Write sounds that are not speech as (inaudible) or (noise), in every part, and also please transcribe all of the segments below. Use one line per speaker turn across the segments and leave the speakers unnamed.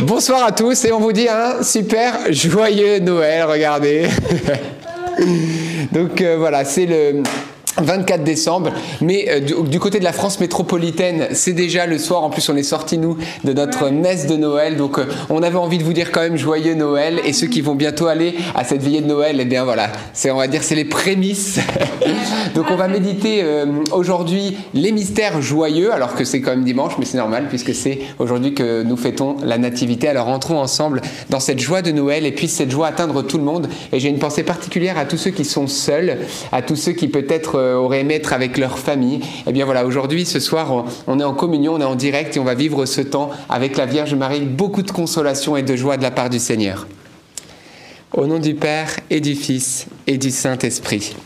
Bonsoir à tous et on vous dit un super joyeux Noël, regardez. (laughs) Donc euh, voilà, c'est le 24 décembre, mais euh, du, côté de la France métropolitaine, c'est déjà le soir. En plus, on est sorti nous de notre messe de Noël, donc euh, on avait envie de vous dire quand même joyeux Noël. Et ceux qui vont bientôt aller à cette veillée de Noël, eh bien voilà, c'est on va dire c'est les prémices. (laughs) donc on va méditer euh, aujourd'hui les mystères joyeux, alors que c'est quand même dimanche, mais c'est normal puisque c'est aujourd'hui que nous fêtons la nativité. Alors entrons ensemble dans cette joie de Noël et puisse cette joie atteindre tout le monde. Et j'ai une pensée particulière à tous ceux qui sont seuls, à tous ceux qui peut-être auraient aimé être avec leur famille. Eh bien voilà, aujourd'hui, ce soir, on, est en communion, on est en direct et on va vivre ce temps avec la Vierge Marie, beaucoup de consolation et de joie de la part du Seigneur. Au nom du Père et du Fils et du Saint-Esprit.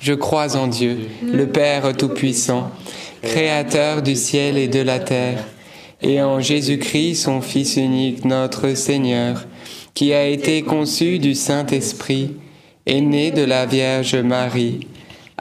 Je crois en Dieu, le Père Tout-Puissant, Créateur du ciel et de la terre, et en Jésus-Christ, son Fils unique, notre Seigneur, qui a été conçu du Saint-Esprit, est né de la Vierge Marie,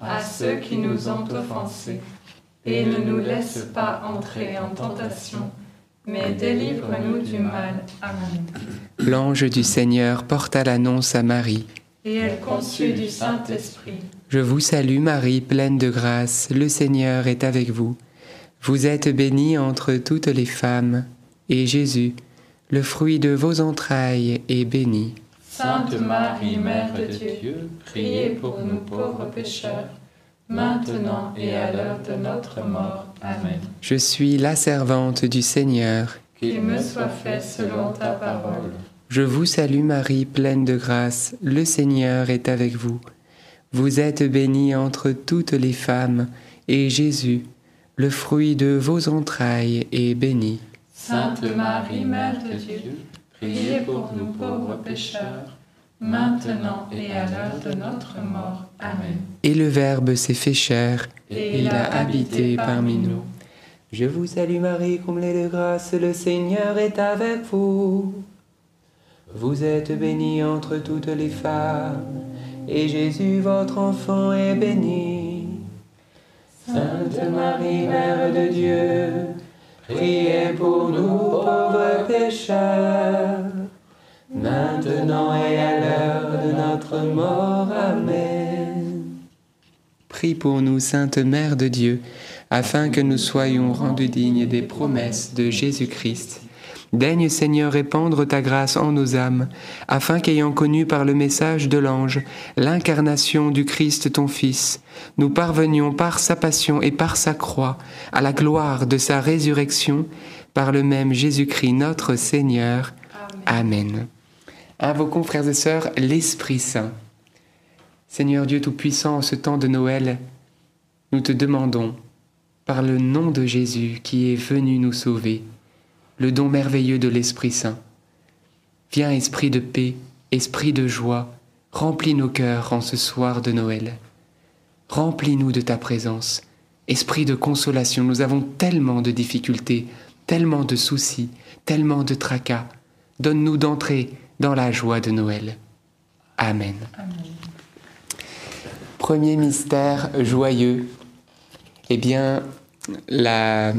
à ceux qui nous ont offensés. Et ne nous laisse pas entrer en tentation, mais délivre-nous du mal. Amen.
L'ange du Seigneur porta l'annonce à Marie.
Et elle conçut du Saint-Esprit.
Je vous salue Marie, pleine de grâce, le Seigneur est avec vous. Vous êtes bénie entre toutes les femmes, et Jésus, le fruit de vos entrailles, est béni.
Sainte Marie, Mère de Dieu, priez pour nous pauvres pécheurs, maintenant et à l'heure de notre mort. Amen.
Je suis la servante du Seigneur.
Qu'il me soit fait selon ta parole.
Je vous salue Marie, pleine de grâce, le Seigneur est avec vous. Vous êtes bénie entre toutes les femmes, et Jésus, le fruit de vos entrailles, est béni.
Sainte Marie, Mère de Dieu, priez pour nous pauvres pécheurs, maintenant et à l'heure de notre mort. Amen.
Et le Verbe s'est fait chair,
Et il a habité parmi nous.
Je vous salue Marie, comblée de grâce, le Seigneur est avec vous. Vous êtes bénie entre toutes les femmes, et Jésus, votre enfant, est béni. Sainte Marie, Mère de Dieu, priez pour nous pauvres pécheurs, maintenant et à l'heure de notre mort. Amen. Prie pour nous, Sainte Mère de Dieu, afin que nous soyons rendus dignes des promesses de Jésus-Christ. Daigne Seigneur répandre ta grâce en nos âmes, afin qu'ayant connu par le message de l'ange l'incarnation du Christ ton Fils, nous parvenions par sa passion et par sa croix à la gloire de sa résurrection, par le même Jésus-Christ notre Seigneur. Amen. Invoquons, frères et sœurs, l'Esprit Saint. Seigneur Dieu Tout-Puissant, en ce temps de Noël, nous te demandons, par le nom de Jésus qui est venu nous sauver, le don merveilleux de l'Esprit Saint. Viens, Esprit de paix, Esprit de joie, remplis nos cœurs en ce soir de Noël. Remplis-nous de ta présence. Esprit de consolation, nous avons tellement de difficultés, tellement de soucis, tellement de tracas. Donne-nous d'entrer dans la joie de Noël. Amen. Premier mystère joyeux. Eh bien, la,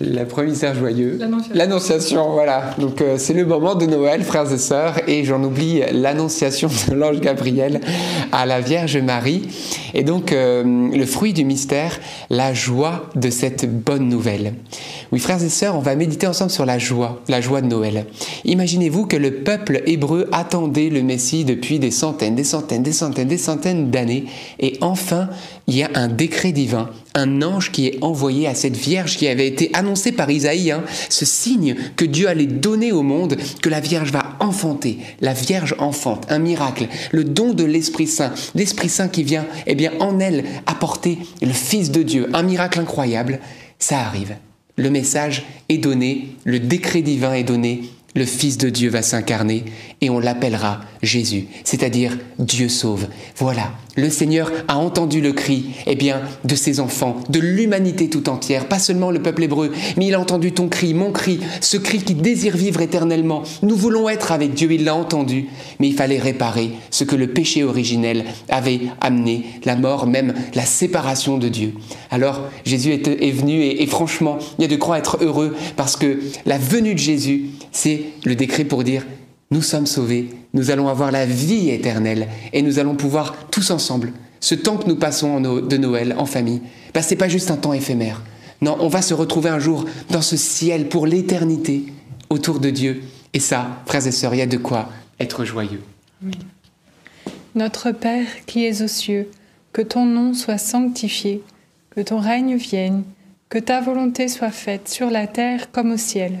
la premier mystère joyeux.
L'Annonciation.
L'annonciation, voilà. Donc euh, c'est le moment de Noël, frères et sœurs, et j'en oublie l'annonciation de l'ange Gabriel à la Vierge Marie. Et donc euh, le fruit du mystère, la joie de cette bonne nouvelle. Oui, frères et sœurs, on va méditer ensemble sur la joie, la joie de Noël. Imaginez-vous que le peuple hébreu attendait le Messie depuis des centaines, des centaines, des centaines, des centaines d'années, et enfin, il y a un décret divin, un ange qui est envoyé à cette Vierge qui avait été annoncée par Isaïe, hein, ce signe que Dieu allait donner au monde, que la Vierge va enfanter, la Vierge enfante, un miracle, le don de l'Esprit Saint, l'Esprit Saint qui vient, eh bien, en elle apporter le Fils de Dieu, un miracle incroyable, ça arrive. Le message est donné, le décret divin est donné, le Fils de Dieu va s'incarner et on l'appellera Jésus, c'est-à-dire Dieu sauve. Voilà, le Seigneur a entendu le cri, eh de ses enfants, de l'humanité tout entière, pas seulement le peuple hébreu, mais il a entendu ton cri, mon cri, ce cri qui désire vivre éternellement. Nous voulons être avec Dieu, il l'a entendu, mais il fallait réparer ce que le péché originel avait amené, la mort, même la séparation de Dieu. Alors, Jésus est, venu et, et franchement, il y a de quoi être heureux parce que la venue de Jésus, c'est le décret pour dire nous sommes sauvés, nous allons avoir la vie éternelle et nous allons pouvoir tous ensemble, ce temps que nous passons de Noël en famille, bah, ce n'est pas juste un temps éphémère. Non, on va se retrouver un jour dans ce ciel pour l'éternité autour de Dieu. Et ça, frères et sœurs, il y a de quoi être joyeux.
Notre Père qui es aux cieux, que ton nom soit sanctifié, que ton règne vienne, que ta volonté soit faite sur la terre comme au ciel.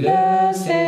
Le Seigneur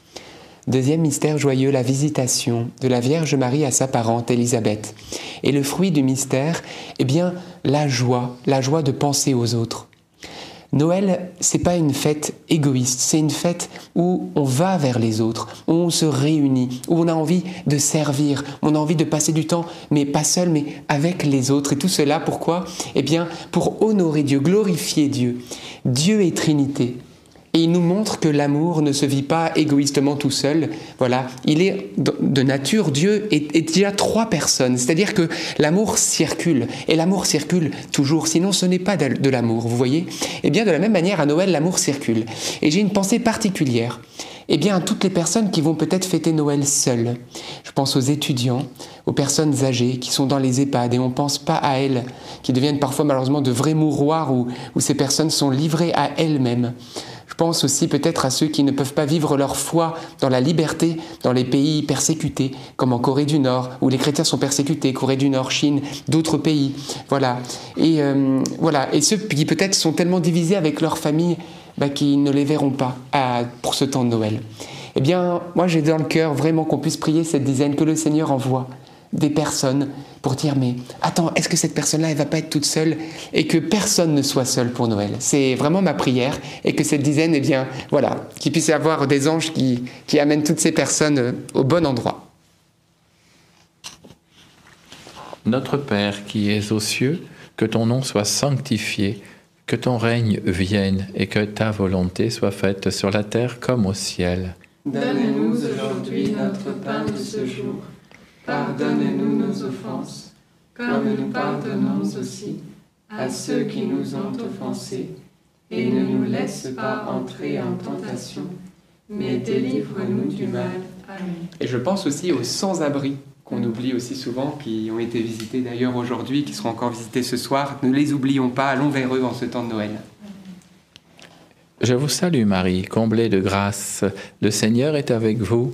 Deuxième mystère joyeux, la visitation de la Vierge Marie à sa parente Élisabeth. Et le fruit du mystère, eh bien, la joie, la joie de penser aux autres. Noël, c'est pas une fête égoïste, c'est une fête où on va vers les autres, où on se réunit, où on a envie de servir, on a envie de passer du temps, mais pas seul, mais avec les autres. Et tout cela, pourquoi? Eh bien, pour honorer Dieu, glorifier Dieu. Dieu est Trinité. Et il nous montre que l'amour ne se vit pas égoïstement tout seul. Voilà, il est de nature, Dieu est, est déjà trois personnes. C'est-à-dire que l'amour circule. Et l'amour circule toujours, sinon ce n'est pas de, l'amour, vous voyez? Eh bien, de la même manière, à Noël, l'amour circule. Et j'ai une pensée particulière. Eh bien, à toutes les personnes qui vont peut-être fêter Noël seules. Je pense aux étudiants, aux personnes âgées qui sont dans les EHPAD et on ne pense pas à elles, qui deviennent parfois malheureusement de vrais mouroirs où, où ces personnes sont livrées à elles-mêmes. Je pense aussi peut-être à ceux qui ne peuvent pas vivre leur foi dans la liberté dans les pays persécutés, comme en Corée du Nord, où les chrétiens sont persécutés, Corée du Nord, Chine, d'autres pays. Voilà. Et euh, voilà. Et ceux qui peut-être sont tellement divisés avec leur famille bah, qu'ils ne les verront pas pour ce temps de Noël. Eh bien, moi j'ai dans le cœur vraiment qu'on puisse prier cette dizaine, que le Seigneur envoie des personnes pour dire mais attends, est-ce que cette personne-là, elle va pas être toute seule et que personne ne soit seul pour Noël? C'est vraiment ma prière et que cette dizaine, eh bien, voilà, qu'il puisse y avoir des anges qui, qui amènent toutes ces personnes euh, au bon endroit.
Notre Père qui es aux cieux, que ton nom soit sanctifié, que ton règne vienne et que ta volonté soit faite sur la terre comme au ciel.
Donne-nous aujourd'hui notre pain de ce jour. Pardonne-nous nos offenses, comme nous pardonnons aussi à ceux qui nous ont offensés. Et ne nous laisse pas entrer en tentation, mais délivre-nous du mal. Amen.
Et je pense aussi aux sans-abri qu'on oublie aussi souvent, qui ont été visités d'ailleurs aujourd'hui, qui seront encore visités ce soir. Ne les oublions pas, allons vers eux en ce temps de Noël.
Je vous salue Marie, comblée de grâce, le Seigneur est avec vous.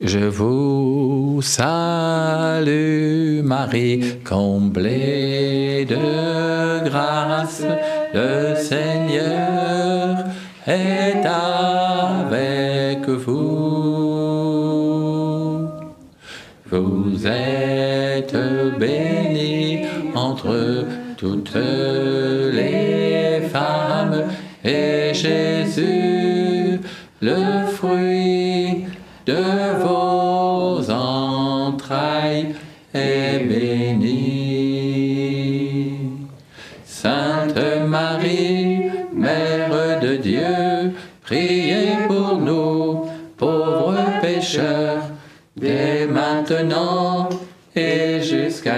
Je vous salue Marie, comblée de grâce, le Seigneur est avec vous. Vous êtes bénie entre toutes les femmes et Jésus, le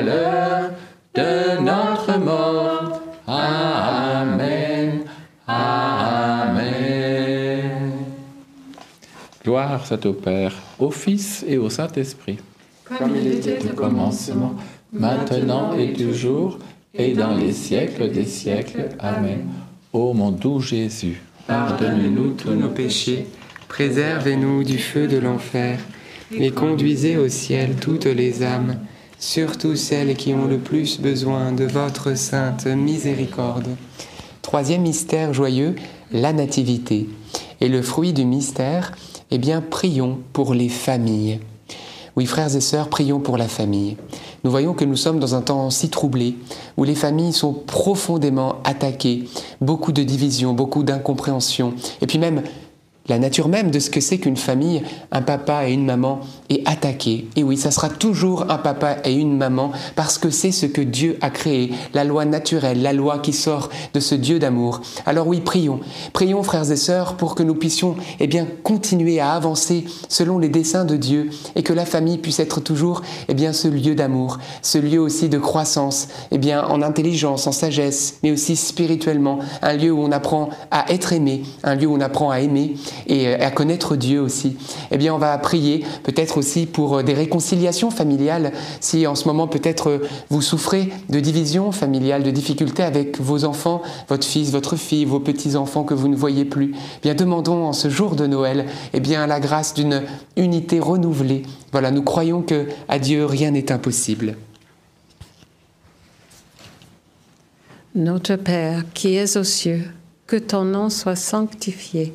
l'heure de notre mort. Amen. Amen. Gloire soit au Père, au Fils et au Saint-Esprit,
Comme il était
au commencement, maintenant et toujours, et dans les siècles des siècles. Amen. Ô mon doux Jésus,
Pardonne-nous tous nos péchés, préservez-nous du feu de l'enfer, et conduisez au ciel toutes les âmes, surtout celles qui ont le plus besoin de votre sainte miséricorde.
Troisième mystère joyeux, la nativité. Et le fruit du mystère, eh bien, prions pour les familles. Oui, frères et sœurs, prions pour la famille. Nous voyons que nous sommes dans un temps si troublé, où les familles sont profondément attaquées, beaucoup de divisions, beaucoup d'incompréhension, et puis même la nature même de ce que c'est qu'une famille, un papa et une maman, est attaquée. Et oui, ça sera toujours un papa et une maman, parce que c'est ce que Dieu a créé, la loi naturelle, la loi qui sort de ce Dieu d'amour. Alors oui, prions. Prions, frères et sœurs, pour que nous puissions eh bien, continuer à avancer selon les desseins de Dieu, et que la famille puisse être toujours eh bien, ce lieu d'amour, ce lieu aussi de croissance, eh bien, en intelligence, en sagesse, mais aussi spirituellement, un lieu où on apprend à être aimé, un lieu où on apprend à aimer, et euh, à connaître Dieu aussi. Eh bien, on va prier peut-être aussi pour euh, des réconciliations familiales. Si en ce moment peut-être euh, vous souffrez de division familiale, de difficultés avec vos enfants, votre fils, votre fille, vos petits-enfants que vous ne voyez plus, eh bien demandons en ce jour de Noël eh bien la grâce d'une unité renouvelée. Voilà, nous croyons que à Dieu rien n'est impossible.
Notre Père qui es aux cieux, que ton nom soit sanctifié,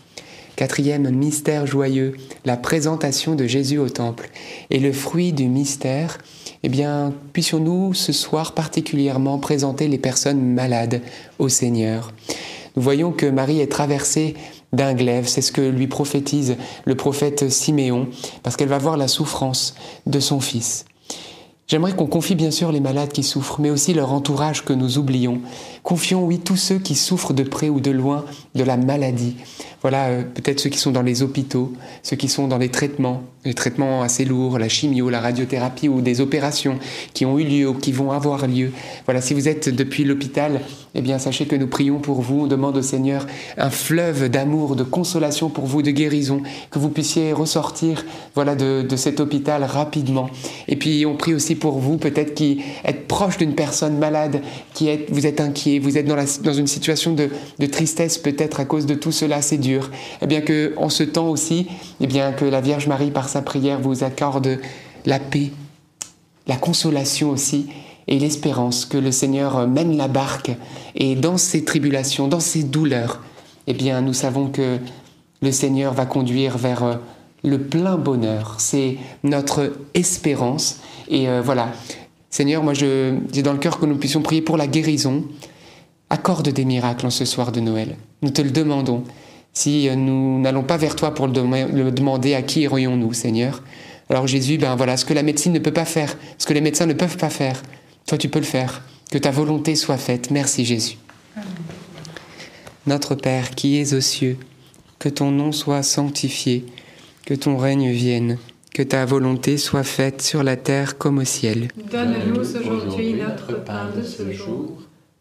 Quatrième mystère joyeux, la présentation de Jésus au temple. Et le fruit du mystère, eh bien, puissions-nous ce soir particulièrement présenter les personnes malades au Seigneur. Nous voyons que Marie est traversée d'un glaive, c'est ce que lui prophétise le prophète Siméon, parce qu'elle va voir la souffrance de son fils. J'aimerais qu'on confie bien sûr les malades qui souffrent, mais aussi leur entourage que nous oublions. Confions, oui, tous ceux qui souffrent de près ou de loin de la maladie. Voilà, euh, peut-être ceux qui sont dans les hôpitaux, ceux qui sont dans les traitements, les traitements assez lourds, la chimio, la radiothérapie ou des opérations qui ont eu lieu ou qui vont avoir lieu. Voilà, si vous êtes depuis l'hôpital, eh bien, sachez que nous prions pour vous. On demande au Seigneur un fleuve d'amour, de consolation pour vous, de guérison, que vous puissiez ressortir, voilà, de, de cet hôpital rapidement. Et puis, on prie aussi pour vous, peut-être qui êtes proche d'une personne malade, qui êtes, vous êtes inquiet, vous êtes dans, une situation de, tristesse peut-être à cause de tout cela, c'est dur. Eh bien, que en ce temps aussi, eh bien, que la Vierge Marie, par sa prière, vous accorde la paix, la consolation aussi et l'espérance que le Seigneur mène la barque et dans ces tribulations, dans ces douleurs, eh bien nous savons que le Seigneur va conduire vers euh, le plein bonheur. C'est notre espérance et euh, voilà. Seigneur, moi j'ai dans le cœur que nous puissions prier pour la guérison. Accorde des miracles en ce soir de Noël. Nous te le demandons. Si euh, nous n'allons pas vers toi pour le, dem- le demander, à qui irions-nous, Seigneur Alors Jésus, ben voilà, ce que la médecine ne peut pas faire, ce que les médecins ne peuvent pas faire, toi tu peux le faire. Que ta volonté soit faite. Merci Jésus.
Notre Père qui es aux cieux, que ton nom soit sanctifié, que ton règne vienne, que ta volonté soit faite sur la terre comme au ciel.
Donne-nous aujourd'hui notre pain de ce jour.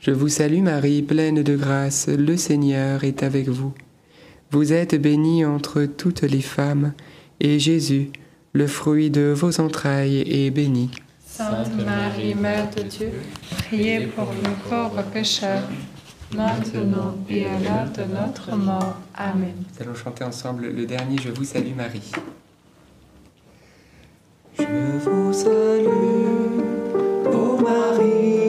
Je vous salue Marie, pleine de grâce, le Seigneur est avec vous. Vous êtes bénie entre toutes les femmes, et Jésus, le fruit de vos entrailles, est béni.
Sainte Marie, Mère de Dieu, priez pour nous pauvres pécheurs, maintenant et à l'heure de notre mort. Amen.
Nous allons chanter ensemble le dernier Je vous salue Marie.
Je vous salue, ô Marie,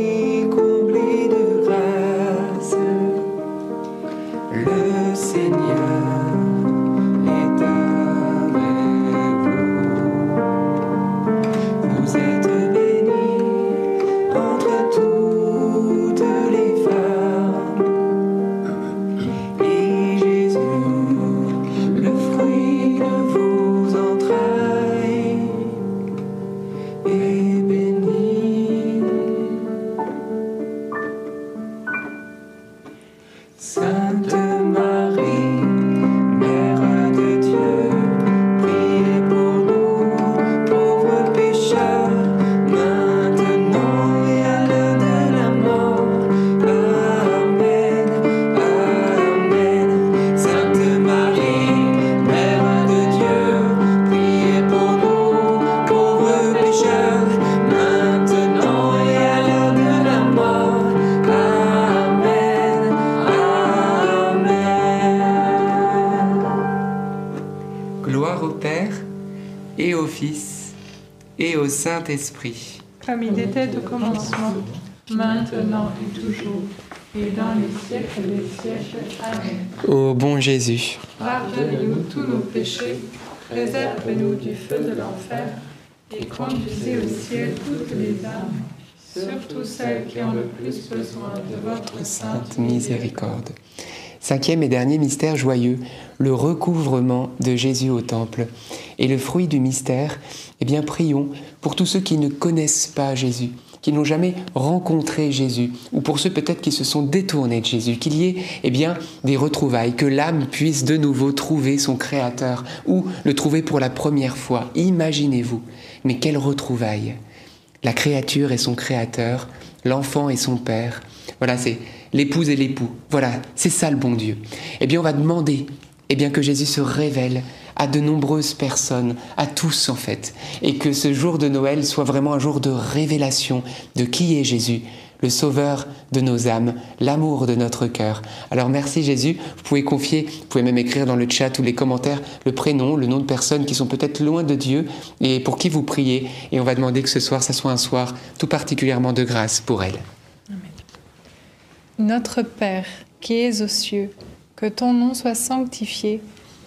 Saint-Esprit.
Comme il était au commencement,
maintenant et toujours, et dans les siècles des siècles. Amen.
Ô bon Jésus,
Pardonnez-nous tous nos péchés, préservez-nous du feu de l'enfer, et conduisez au ciel toutes les âmes, surtout celles qui ont le plus besoin de votre sainte
Sainte miséricorde. Cinquième et dernier mystère joyeux, le recouvrement de Jésus au temple. Et le fruit du mystère, eh bien prions pour tous ceux qui ne connaissent pas Jésus,
qui n'ont jamais rencontré Jésus, ou pour ceux peut-être qui se sont détournés de Jésus, qu'il y ait eh bien, des retrouvailles, que l'âme puisse de nouveau trouver son Créateur, ou le trouver pour la première fois. Imaginez-vous, mais quelle retrouvaille La créature et son Créateur, l'enfant et son Père. Voilà, c'est l'épouse et l'époux. Voilà, c'est ça le bon Dieu. Eh bien, on va demander eh bien, que Jésus se révèle à de nombreuses personnes, à tous en fait, et que ce jour de Noël soit vraiment un jour de révélation de qui est Jésus, le sauveur de nos âmes, l'amour de notre cœur. Alors merci Jésus, vous pouvez confier, vous pouvez même écrire dans le chat ou les commentaires le prénom, le nom de personnes qui sont peut-être loin de Dieu et pour qui vous priez, et on va demander que ce soir, ça soit un soir tout particulièrement de grâce pour elles.
Notre Père, qui es aux cieux, que ton nom soit sanctifié,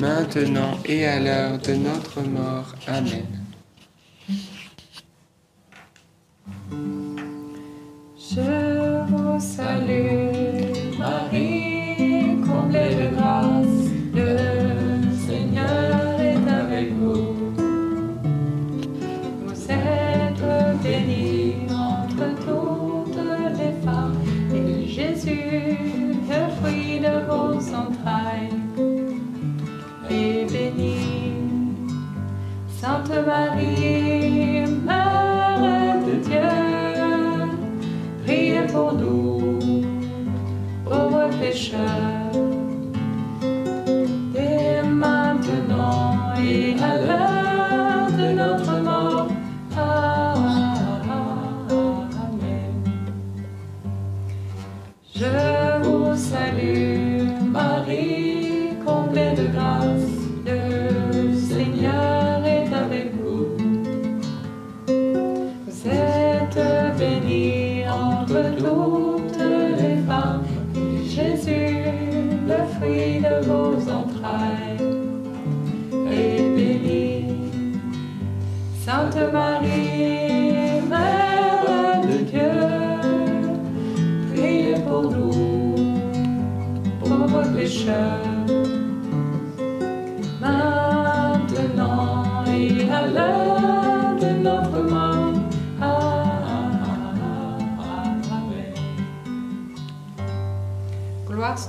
maintenant et à l'heure de notre mort. Amen.
Je vous salue, Marie, comblée de grâce,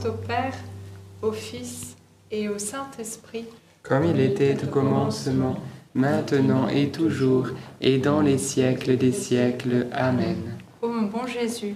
au Père, au Fils et au Saint-Esprit.
Comme il était au commencement, maintenant et toujours, et dans les siècles des siècles. Amen.
Ô mon bon Jésus,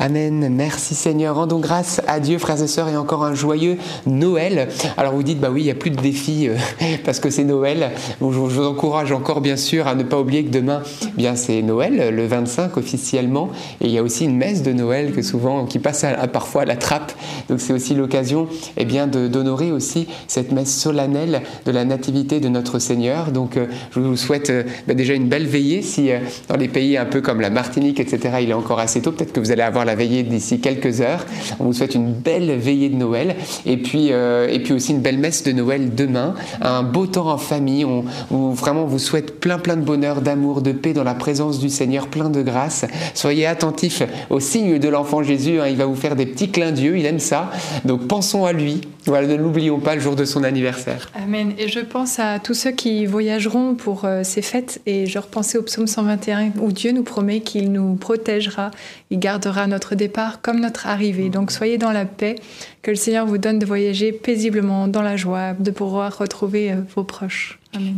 Amen.
Merci Seigneur. Rendons grâce à Dieu, frères et sœurs, et encore un joyeux Noël. Alors vous dites, bah oui, il n'y a plus de défi euh, (laughs) parce que c'est Noël. Je vous, encourage encore, bien sûr, à ne pas oublier que demain, eh bien c'est Noël, le 25 officiellement, et il y a aussi une messe de Noël que souvent, qui passe parfois à la trappe. Donc c'est aussi l'occasion, eh bien, d'honorer aussi cette messe solennelle de la nativité de notre Seigneur. Donc euh, je vous souhaite euh, bah, déjà une belle veillée. Si dans les pays un peu comme la Martinique, etc., il est encore assez tôt, peut-être que vous allez avoir la veillée d'ici quelques heures. On vous souhaite une belle veillée de Noël et puis, euh, et puis aussi une belle messe de Noël demain. Un beau temps en famille. On, vraiment vous souhaite plein plein de bonheur, d'amour, de paix dans la présence du Seigneur, plein de grâce. Soyez attentifs au signe de l'enfant Jésus. hein. il va vous faire des petits clins d'yeux. Il aime ça. Donc pensons à lui. Voilà, ne l'oublions pas le jour de son anniversaire.
Amen. Et je pense à tous ceux qui voyageront pour euh, ces fêtes et je repensais au psaume 121 où Dieu nous promet qu'il nous protégera, il gardera notre départ comme notre arrivée. Donc soyez dans la paix, que le Seigneur vous donne de voyager paisiblement dans la joie, de pouvoir retrouver euh, vos proches. Amen.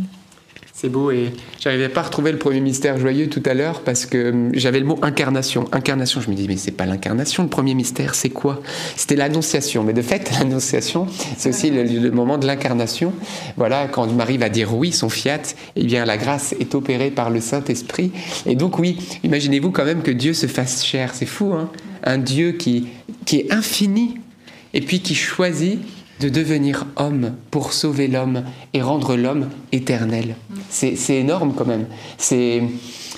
C'est beau et j'arrivais pas à retrouver le premier mystère joyeux tout à l'heure parce que hum, j'avais le mot incarnation. Incarnation, je me dis mais c'est pas l'incarnation le premier mystère, c'est quoi? C'était l'annonciation. Mais de fait, (laughs) l'annonciation, c'est aussi le, le moment de l'incarnation. Voilà, quand Marie va dire oui, son fiat, eh bien la grâce est opérée par le Saint-Esprit. Et donc oui, imaginez-vous quand même que Dieu se fasse chair. C'est fou, hein? Un Dieu qui, qui est infini et puis qui choisit de devenir homme pour sauver l'homme et rendre l'homme éternel. C'est c'est énorme quand même. C'est,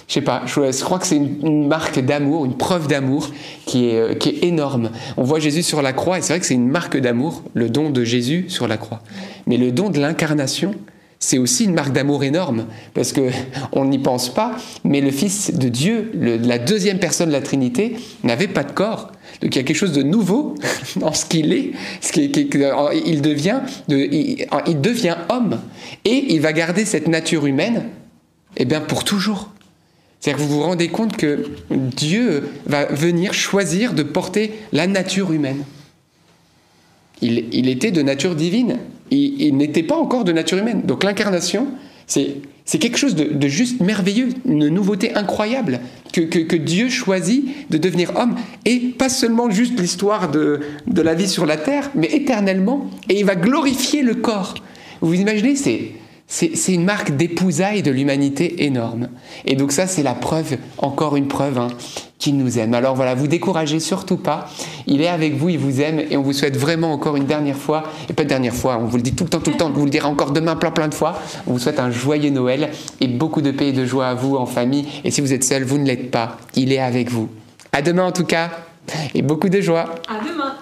je sais pas, je, je crois que c'est une, une marque d'amour, une preuve d'amour qui est, euh, qui est énorme. On voit Jésus sur la croix et c'est vrai que c'est une marque d'amour, le don de Jésus sur la croix. Mais le don de l'incarnation, c'est aussi une marque d'amour énorme parce que on n'y pense pas, mais le Fils de Dieu, la deuxième personne de la Trinité, n'avait pas de corps. Donc il y a quelque chose de nouveau (laughs) dans ce qu'il est. Il, devient homme et il va garder cette nature humaine eh bien, pour toujours. C'est-à-dire que vous vous rendez compte que Dieu va venir choisir de porter la nature humaine. Il était de nature divine. Il, n'était pas encore de nature humaine. Donc l'incarnation, c'est, quelque chose de, juste merveilleux, une nouveauté incroyable, que, que- Dieu choisit de devenir homme. Et pas seulement juste l'histoire de, de la vie sur la terre, mais éternellement. Et il va glorifier le corps. Vous vous imaginez, c'est, c'est, une marque d'épousailles de l'humanité énorme. Et donc ça, c'est la preuve, encore une preuve, hein, qu'il nous aime. Alors voilà, vous découragez surtout pas. Il est avec vous, il vous aime, et on vous souhaite vraiment encore une dernière fois, et pas une dernière fois, on vous le dit tout le temps, tout le temps, on vous le dira encore demain plein plein de fois. On vous souhaite un joyeux Noël et beaucoup de paix et de joie à vous en famille. Et si vous êtes seul, vous ne l'êtes pas. Il est avec vous. À demain en tout cas, et beaucoup de joie.
À demain